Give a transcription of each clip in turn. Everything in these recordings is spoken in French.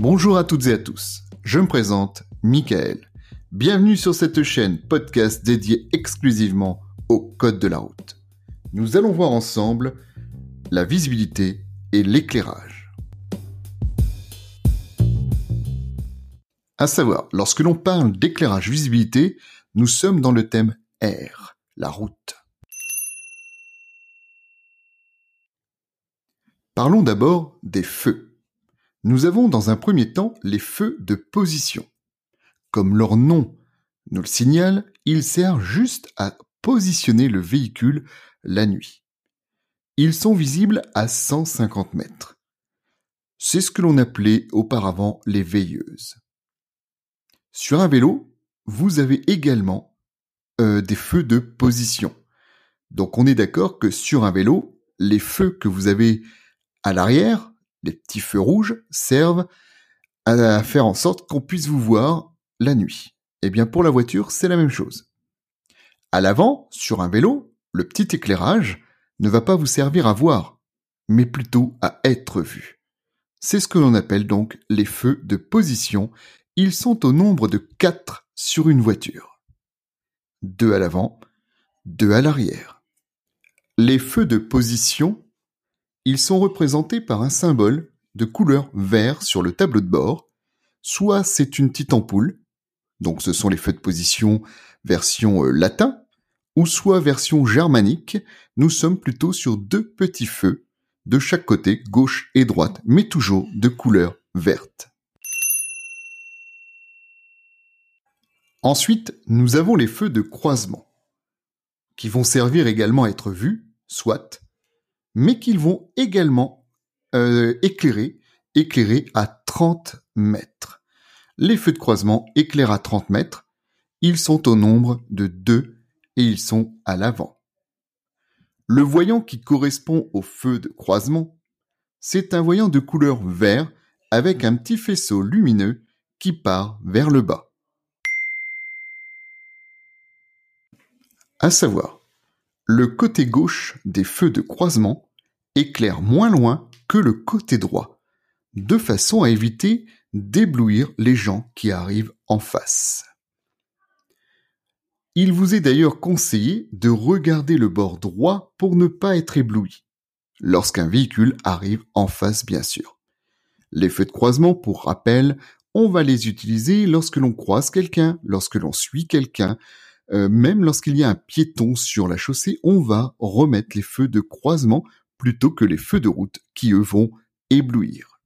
Bonjour à toutes et à tous, je me présente Michael. Bienvenue sur cette chaîne podcast dédiée exclusivement au code de la route. Nous allons voir ensemble la visibilité et l'éclairage. À savoir, lorsque l'on parle d'éclairage visibilité, nous sommes dans le thème R, la route. Parlons d'abord des feux. Nous avons dans un premier temps les feux de position. Comme leur nom nous le signale, ils servent juste à positionner le véhicule la nuit. Ils sont visibles à 150 mètres. C'est ce que l'on appelait auparavant les veilleuses. Sur un vélo, vous avez également euh, des feux de position. Donc on est d'accord que sur un vélo, les feux que vous avez à l'arrière les petits feux rouges servent à faire en sorte qu'on puisse vous voir la nuit. Eh bien pour la voiture, c'est la même chose. À l'avant, sur un vélo, le petit éclairage ne va pas vous servir à voir, mais plutôt à être vu. C'est ce que l'on appelle donc les feux de position. Ils sont au nombre de quatre sur une voiture. Deux à l'avant, deux à l'arrière. Les feux de position ils sont représentés par un symbole de couleur vert sur le tableau de bord, soit c'est une petite ampoule, donc ce sont les feux de position version euh, latin, ou soit version germanique, nous sommes plutôt sur deux petits feux de chaque côté, gauche et droite, mais toujours de couleur verte. Ensuite, nous avons les feux de croisement, qui vont servir également à être vus, soit, mais qu'ils vont également euh, éclairer, éclairer à 30 mètres. Les feux de croisement éclairent à 30 mètres. Ils sont au nombre de deux et ils sont à l'avant. Le voyant qui correspond au feu de croisement, c'est un voyant de couleur vert avec un petit faisceau lumineux qui part vers le bas. À savoir, le côté gauche des feux de croisement éclaire moins loin que le côté droit, de façon à éviter d'éblouir les gens qui arrivent en face. Il vous est d'ailleurs conseillé de regarder le bord droit pour ne pas être ébloui, lorsqu'un véhicule arrive en face bien sûr. Les feux de croisement, pour rappel, on va les utiliser lorsque l'on croise quelqu'un, lorsque l'on suit quelqu'un, euh, même lorsqu'il y a un piéton sur la chaussée, on va remettre les feux de croisement plutôt que les feux de route qui eux vont éblouir.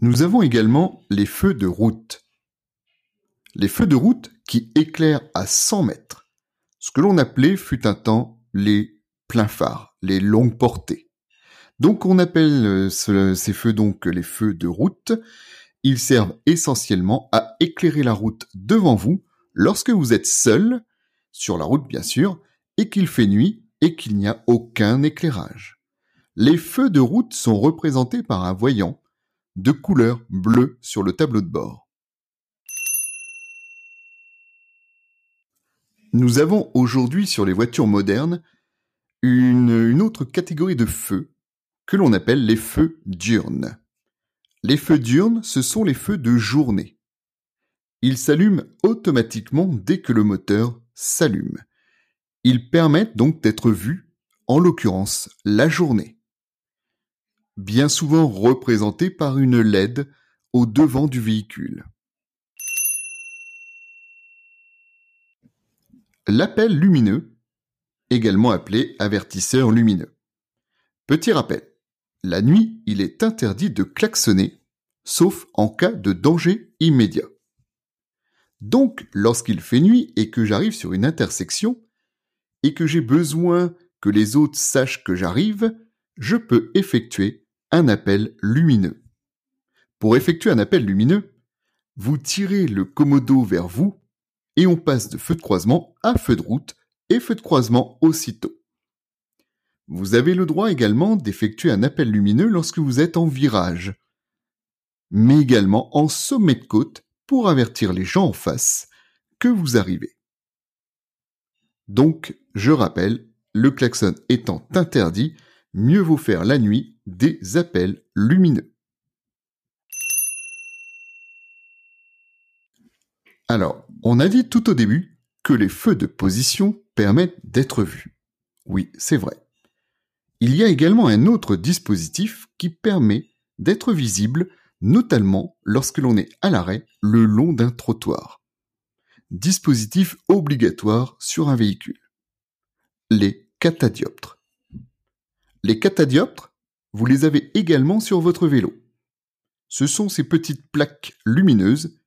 Nous avons également les feux de route. Les feux de route qui éclairent à 100 mètres, ce que l'on appelait fut un temps les pleins phares, les longues portées. Donc on appelle euh, ces feux donc les feux de route. Ils servent essentiellement à éclairer la route devant vous lorsque vous êtes seul, sur la route bien sûr, et qu'il fait nuit et qu'il n'y a aucun éclairage. Les feux de route sont représentés par un voyant de couleur bleue sur le tableau de bord. Nous avons aujourd'hui sur les voitures modernes une, autre catégorie de feux que l'on appelle les feux diurnes. Les feux diurnes, ce sont les feux de journée. Ils s'allument automatiquement dès que le moteur s'allume. Ils permettent donc d'être vus, en l'occurrence la journée. Bien souvent représentés par une LED au devant du véhicule. L'appel lumineux, également appelé avertisseur lumineux. Petit rappel, la nuit, il est interdit de klaxonner, sauf en cas de danger immédiat. Donc, lorsqu'il fait nuit et que j'arrive sur une intersection, et que j'ai besoin que les autres sachent que j'arrive, je peux effectuer un appel lumineux. Pour effectuer un appel lumineux, vous tirez le commodo vers vous et on passe de feu de croisement à feu de route et feu de croisement aussitôt. Vous avez le droit également d'effectuer un appel lumineux lorsque vous êtes en virage, mais également en sommet de côte pour avertir les gens en face que vous arrivez. Donc, je rappelle, le klaxon étant interdit, mieux vaut faire la nuit des appels lumineux. Alors, on a dit tout au début que les feux de position permettent d'être vus. Oui, c'est vrai. Il y a également un autre dispositif qui permet d'être visible, notamment lorsque l'on est à l'arrêt le long d'un trottoir. Dispositif obligatoire sur un véhicule. Les catadioptres. Les catadioptres, vous les avez également sur votre vélo. Ce sont ces petites plaques lumineuses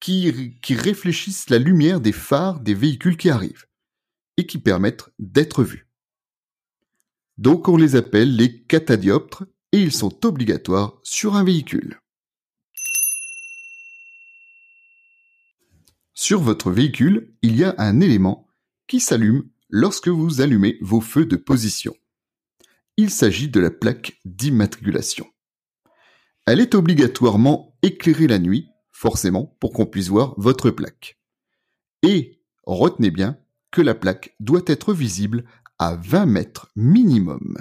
qui, qui réfléchissent la lumière des phares des véhicules qui arrivent et qui permettent d'être vus. Donc on les appelle les catadioptres et ils sont obligatoires sur un véhicule. Sur votre véhicule, il y a un élément qui s'allume lorsque vous allumez vos feux de position. Il s'agit de la plaque d'immatriculation. Elle est obligatoirement éclairée la nuit, forcément, pour qu'on puisse voir votre plaque. Et retenez bien que la plaque doit être visible à 20 mètres minimum.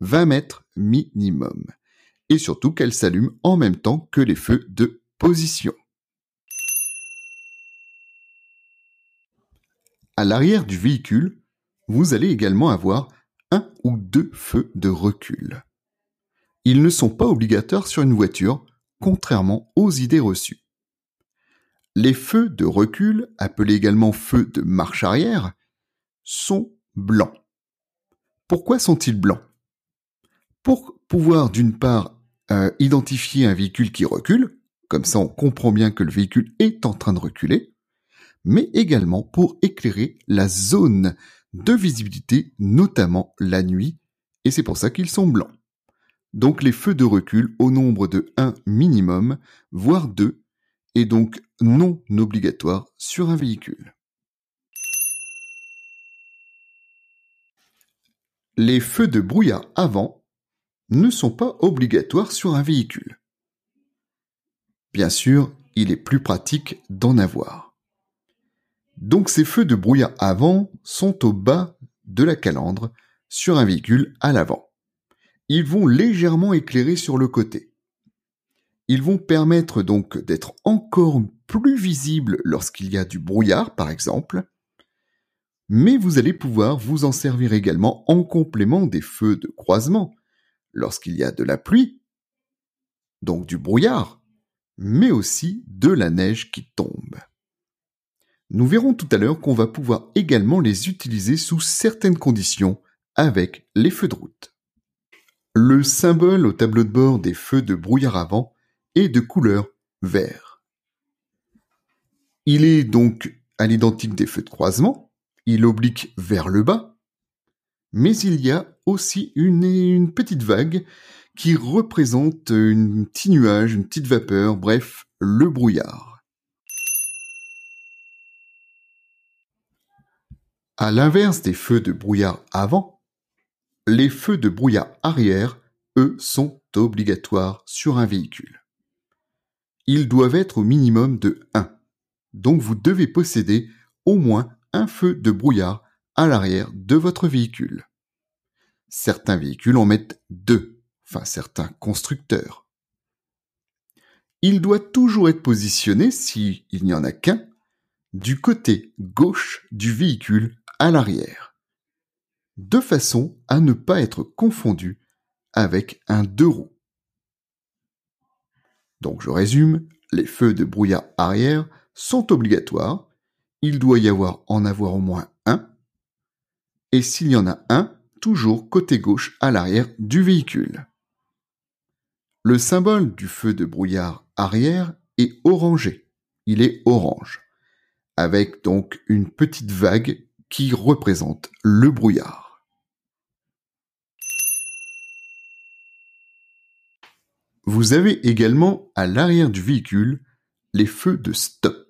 20 mètres minimum. Et surtout qu'elle s'allume en même temps que les feux de position. À l'arrière du véhicule, vous allez également avoir un ou deux feux de recul. Ils ne sont pas obligatoires sur une voiture, contrairement aux idées reçues. Les feux de recul, appelés également feux de marche arrière, sont blancs. Pourquoi sont-ils blancs? Pour pouvoir d'une part euh, identifier un véhicule qui recule, comme ça on comprend bien que le véhicule est en train de reculer, mais également pour éclairer la zone de visibilité, notamment la nuit, et c'est pour ça qu'ils sont blancs. Donc les feux de recul au nombre de 1 minimum, voire 2, et donc non obligatoires sur un véhicule. Les feux de brouillard avant ne sont pas obligatoires sur un véhicule. Bien sûr, il est plus pratique d'en avoir. Donc ces feux de brouillard avant sont au bas de la calandre sur un véhicule à l'avant. Ils vont légèrement éclairer sur le côté. Ils vont permettre donc d'être encore plus visibles lorsqu'il y a du brouillard par exemple, mais vous allez pouvoir vous en servir également en complément des feux de croisement lorsqu'il y a de la pluie, donc du brouillard, mais aussi de la neige qui tombe. Nous verrons tout à l'heure qu'on va pouvoir également les utiliser sous certaines conditions avec les feux de route. Le symbole au tableau de bord des feux de brouillard avant est de couleur vert. Il est donc à l'identique des feux de croisement, il oblique vers le bas, mais il y a aussi une, petite vague qui représente un petit nuage, une petite vapeur, bref, le brouillard. À l'inverse des feux de brouillard avant, les feux de brouillard arrière, eux, sont obligatoires sur un véhicule. Ils doivent être au minimum de 1. Donc vous devez posséder au moins feu de brouillard à l'arrière de votre véhicule. Certains véhicules en mettent deux, enfin certains constructeurs. Il doit toujours être positionné, s'il n'y en a qu'un, du côté gauche du véhicule à l'arrière, de façon à ne pas être confondu avec un deux roues. Donc je résume, les feux de brouillard arrière sont obligatoires, il doit y avoir en avoir au moins un, et s'il y en a un, toujours côté gauche à l'arrière du véhicule. Le symbole du feu de brouillard arrière est orangé, il est orange, avec donc une petite vague qui représente le brouillard. Vous avez également à l'arrière du véhicule les feux de stop.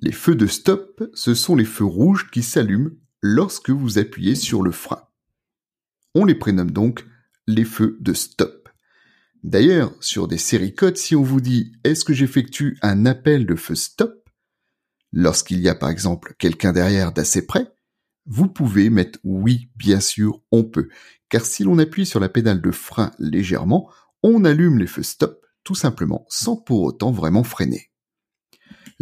Les feux de stop, ce sont les feux rouges qui s'allument lorsque vous appuyez sur le frein. On les prénomme donc les feux de stop. D'ailleurs, sur des séries codes, si on vous dit est-ce que j'effectue un appel de feu stop, Lorsqu'il y a par exemple quelqu'un derrière d'assez près, Vous pouvez mettre oui, bien sûr, on peut. Car si l'on appuie sur la pédale de frein légèrement, on allume les feux stop, tout simplement, sans pour autant vraiment freiner.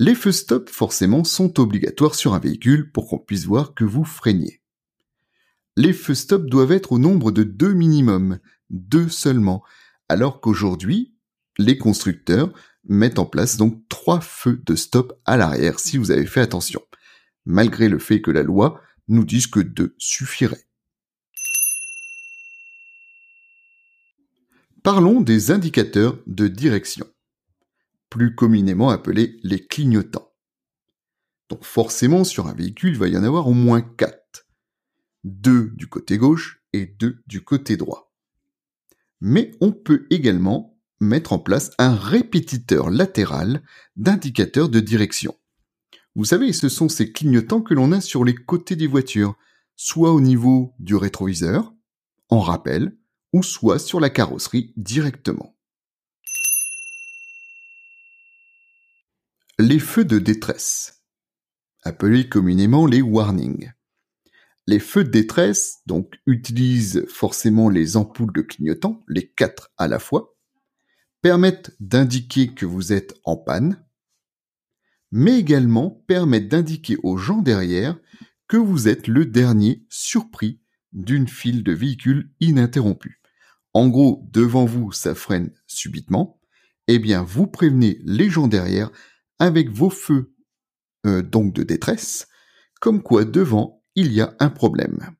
Les feux stop, forcément, sont obligatoires sur un véhicule pour qu'on puisse voir que vous freiniez. Les feux stop doivent être au nombre de deux minimum, deux seulement, alors qu'aujourd'hui, les constructeurs mettent en place donc trois feux de stop à l'arrière si vous avez fait attention, malgré le fait que la loi nous dise que deux suffirait. Parlons des indicateurs de direction, plus communément appelés les clignotants. Donc forcément, sur un véhicule, il va y en avoir au moins quatre. Deux du côté gauche et deux du côté droit. Mais on peut également mettre en place un répétiteur latéral d'indicateurs de direction. Vous savez, ce sont ces clignotants que l'on a sur les côtés des voitures, soit au niveau du rétroviseur, en rappel, ou soit sur la carrosserie directement. Les feux de détresse, appelés communément les warnings. Les feux de détresse, donc, utilisent forcément les ampoules de clignotant, les quatre à la fois, permettent d'indiquer que vous êtes en panne, mais également permettent d'indiquer aux gens derrière que vous êtes le dernier surpris d'une file de véhicules ininterrompue. En gros, devant vous, ça freine subitement. Eh bien, vous prévenez les gens derrière avec vos feux euh, donc de détresse, comme quoi devant, il y a un problème.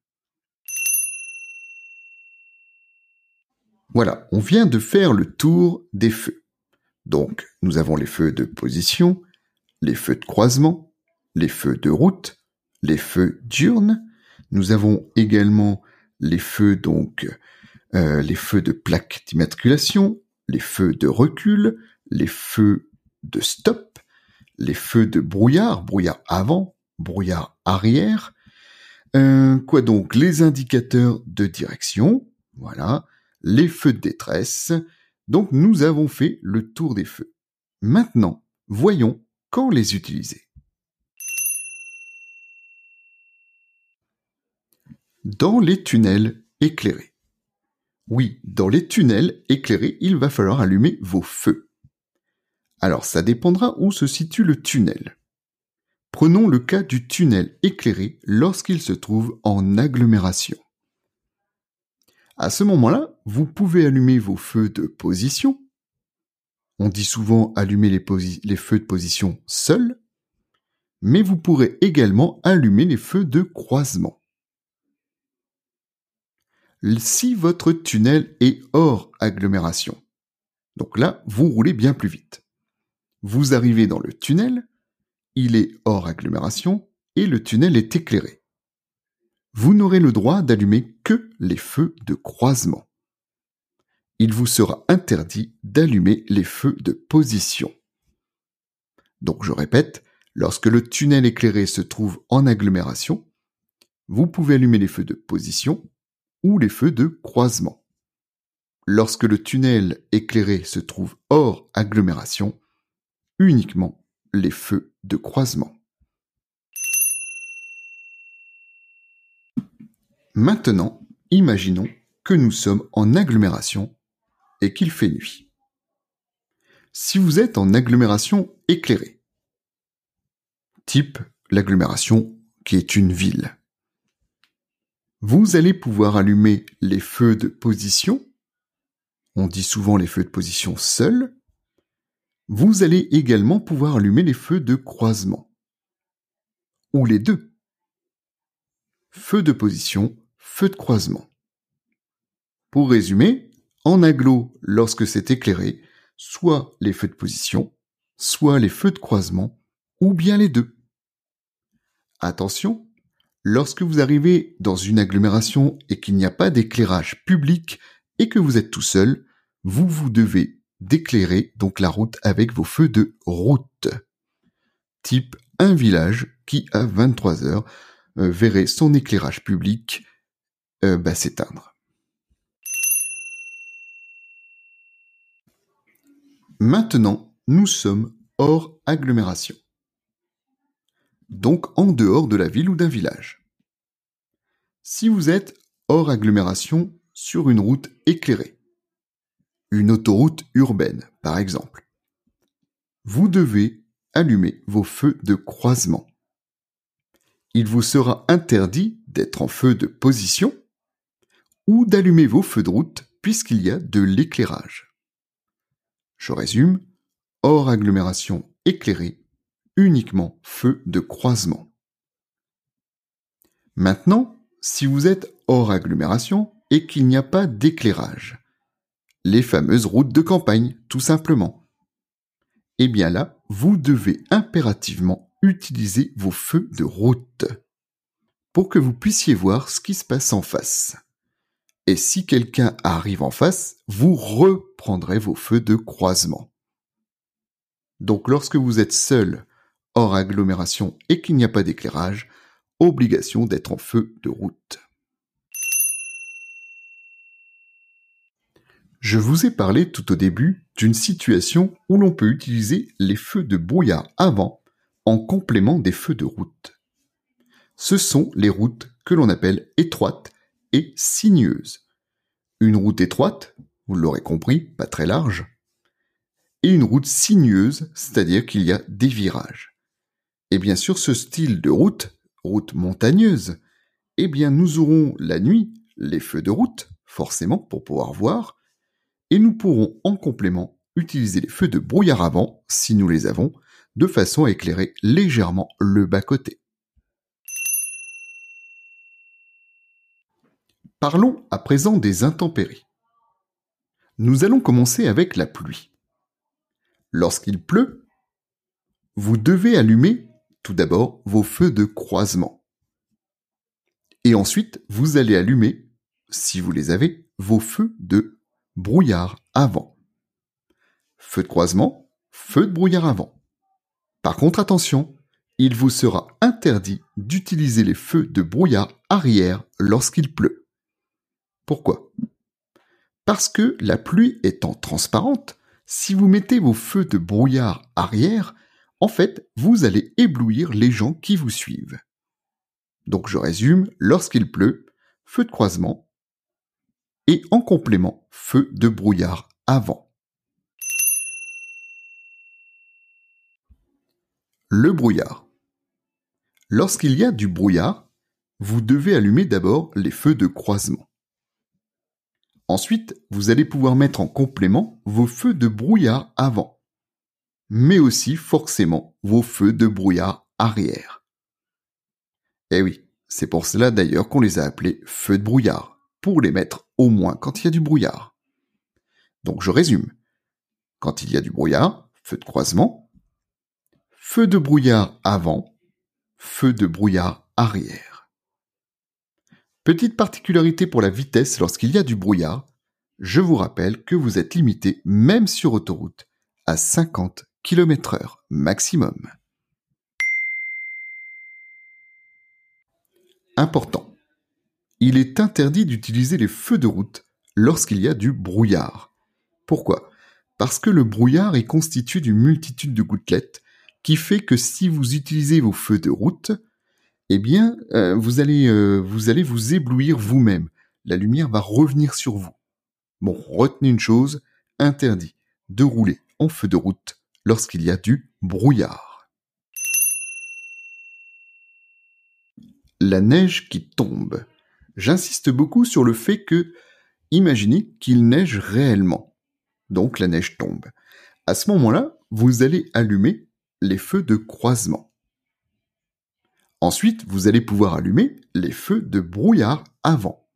Voilà, on vient de faire le tour des feux. Donc, nous avons les feux de position, les feux de croisement, les feux de route, les feux diurnes. Nous avons également les feux donc euh, les feux de plaque d'immatriculation, les feux de recul, les feux de stop, les feux de brouillard, brouillard avant, brouillard arrière. Euh, quoi donc? Les indicateurs de direction, voilà, les feux de détresse. Donc nous avons fait le tour des feux. Maintenant, voyons quand les utiliser. Dans les tunnels éclairés. Oui, dans les tunnels éclairés, il va falloir allumer vos feux. Alors ça dépendra où se situe le tunnel. Prenons le cas du tunnel éclairé lorsqu'il se trouve en agglomération. À ce moment-là, vous pouvez allumer vos feux de position. On dit souvent allumer les, feux de position seuls, mais vous pourrez également allumer les feux de croisement si votre tunnel est hors agglomération. Donc là, vous roulez bien plus vite. Vous arrivez dans le tunnel, il est hors agglomération et le tunnel est éclairé. Vous n'aurez le droit d'allumer que les feux de croisement. Il vous sera interdit d'allumer les feux de position. Donc je répète, lorsque le tunnel éclairé se trouve en agglomération, vous pouvez allumer les feux de position ou les feux de croisement. Lorsque le tunnel éclairé se trouve hors agglomération, uniquement les feux de croisement. Maintenant, imaginons que nous sommes en agglomération et qu'il fait nuit. Si vous êtes en agglomération éclairée, type l'agglomération qui est une ville, vous allez pouvoir allumer les feux de position. On dit souvent les feux de position seuls. Vous allez également pouvoir allumer les feux de croisement. Ou les deux. Feu de position, feu de croisement. Pour résumer, en aglo, lorsque c'est éclairé, soit les feux de position, soit les feux de croisement, ou bien les deux. Attention, Lorsque vous arrivez dans une agglomération et qu'il n'y a pas d'éclairage public et que vous êtes tout seul, vous vous devez d'éclairer donc la route avec vos feux de route. Type un village qui à 23 heures euh, verrait son éclairage public euh, bah, s'éteindre. Maintenant, nous sommes hors agglomération donc en dehors de la ville ou d'un village. Si vous êtes hors agglomération sur une route éclairée, une autoroute urbaine par exemple, vous devez allumer vos feux de croisement. Il vous sera interdit d'être en feu de position ou d'allumer vos feux de route puisqu'il y a de l'éclairage. Je résume, hors agglomération éclairée, uniquement feu de croisement. Maintenant, si vous êtes hors agglomération et qu'il n'y a pas d'éclairage, les fameuses routes de campagne, tout simplement, eh bien là, vous devez impérativement utiliser vos feux de route pour que vous puissiez voir ce qui se passe en face. Et si quelqu'un arrive en face, vous reprendrez vos feux de croisement. Donc lorsque vous êtes seul, hors agglomération et qu'il n'y a pas d'éclairage, obligation d'être en feu de route. Je vous ai parlé tout au début d'une situation où l'on peut utiliser les feux de brouillard avant en complément des feux de route. Ce sont les routes que l'on appelle étroites et sinueuses. Une route étroite, vous l'aurez compris, pas très large, et une route sinueuse, c'est-à-dire qu'il y a des virages. Et bien sûr, ce style de route, route montagneuse, eh bien nous aurons la nuit les feux de route, forcément, pour pouvoir voir, et nous pourrons en complément utiliser les feux de brouillard avant, si nous les avons, de façon à éclairer légèrement le bas-côté. Parlons à présent des intempéries. Nous allons commencer avec la pluie. Lorsqu'il pleut, vous devez allumer tout d'abord vos feux de croisement. Et ensuite, vous allez allumer, si vous les avez, vos feux de brouillard avant. Feu de croisement, feu de brouillard avant. Par contre, attention, il vous sera interdit d'utiliser les feux de brouillard arrière lorsqu'il pleut. Pourquoi? Parce que la pluie étant transparente, si vous mettez vos feux de brouillard arrière, en fait, vous allez éblouir les gens qui vous suivent. Donc je résume, lorsqu'il pleut, feu de croisement, et en complément feu de brouillard avant. Le brouillard. Lorsqu'il y a du brouillard, vous devez allumer d'abord les feux de croisement. Ensuite, vous allez pouvoir mettre en complément vos feux de brouillard avant, mais aussi forcément vos feux de brouillard arrière. Eh oui, c'est pour cela d'ailleurs qu'on les a appelés feux de brouillard pour les mettre au moins quand il y a du brouillard. Donc je résume. Quand il y a du brouillard, feu de croisement, feu de brouillard avant, feu de brouillard arrière. Petite particularité pour la vitesse lorsqu'il y a du brouillard, je vous rappelle que vous êtes limité, même sur autoroute, à 50 km heure maximum. Important il est interdit d'utiliser les feux de route lorsqu'il y a du brouillard. Pourquoi? Parce que le brouillard est constitué d'une multitude de gouttelettes qui fait que si vous utilisez vos feux de route, eh bien, euh, vous, allez, euh, vous allez vous éblouir vous-même. La lumière va revenir sur vous. Bon, retenez une chose, interdit de rouler en feu de route lorsqu'il y a du brouillard. La neige qui tombe j'insiste beaucoup sur le fait que, imaginez qu'il neige réellement. Donc la neige tombe. À ce moment-là, vous allez allumer les feux de croisement. Ensuite, vous allez pouvoir allumer les feux de brouillard avant.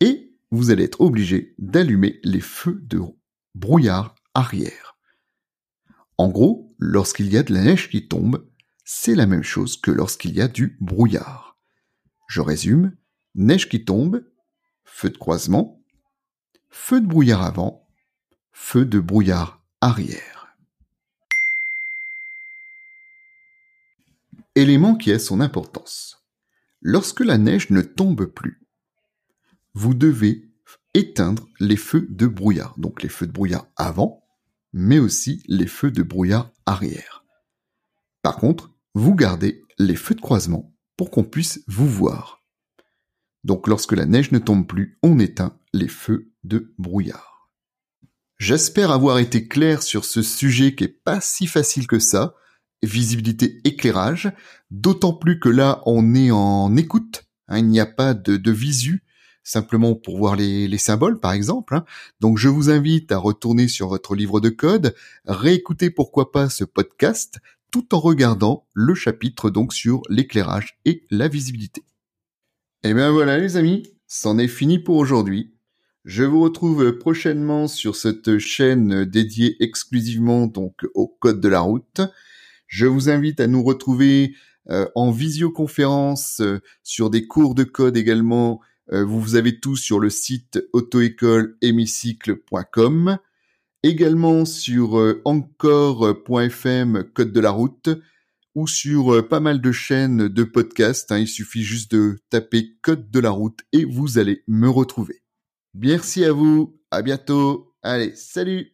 Et vous allez être obligé d'allumer les feux de brouillard arrière. En gros, lorsqu'il y a de la neige qui tombe, c'est la même chose que lorsqu'il y a du brouillard. Je résume, neige qui tombe, feu de croisement, feu de brouillard avant, feu de brouillard arrière. Élément qui a son importance. Lorsque la neige ne tombe plus, vous devez éteindre les feux de brouillard, donc les feux de brouillard avant, mais aussi les feux de brouillard arrière. Par contre, vous gardez les feux de croisement pour qu'on puisse vous voir. Donc lorsque la neige ne tombe plus, on éteint les feux de brouillard. J'espère avoir été clair sur ce sujet qui est pas si facile que ça, visibilité éclairage, d'autant plus que là on est en écoute, hein, il n'y a pas de, de visu, simplement pour voir les, symboles par exemple. Hein. Donc je vous invite à retourner sur votre livre de code, réécouter pourquoi pas ce podcast, tout en regardant le chapitre donc sur l'éclairage et la visibilité. Et eh bien voilà les amis, c'en est fini pour aujourd'hui. Je vous retrouve prochainement sur cette chaîne dédiée exclusivement donc au code de la route. Je vous invite à nous retrouver euh, en visioconférence euh, sur des cours de code également. Euh, vous avez tout sur le site auto-école-hémicycle.com. Également sur encore.fm code de la route ou sur pas mal de chaînes de podcasts. Hein. il suffit juste de taper code de la route et vous allez me retrouver. Merci à vous. À bientôt. Allez, salut.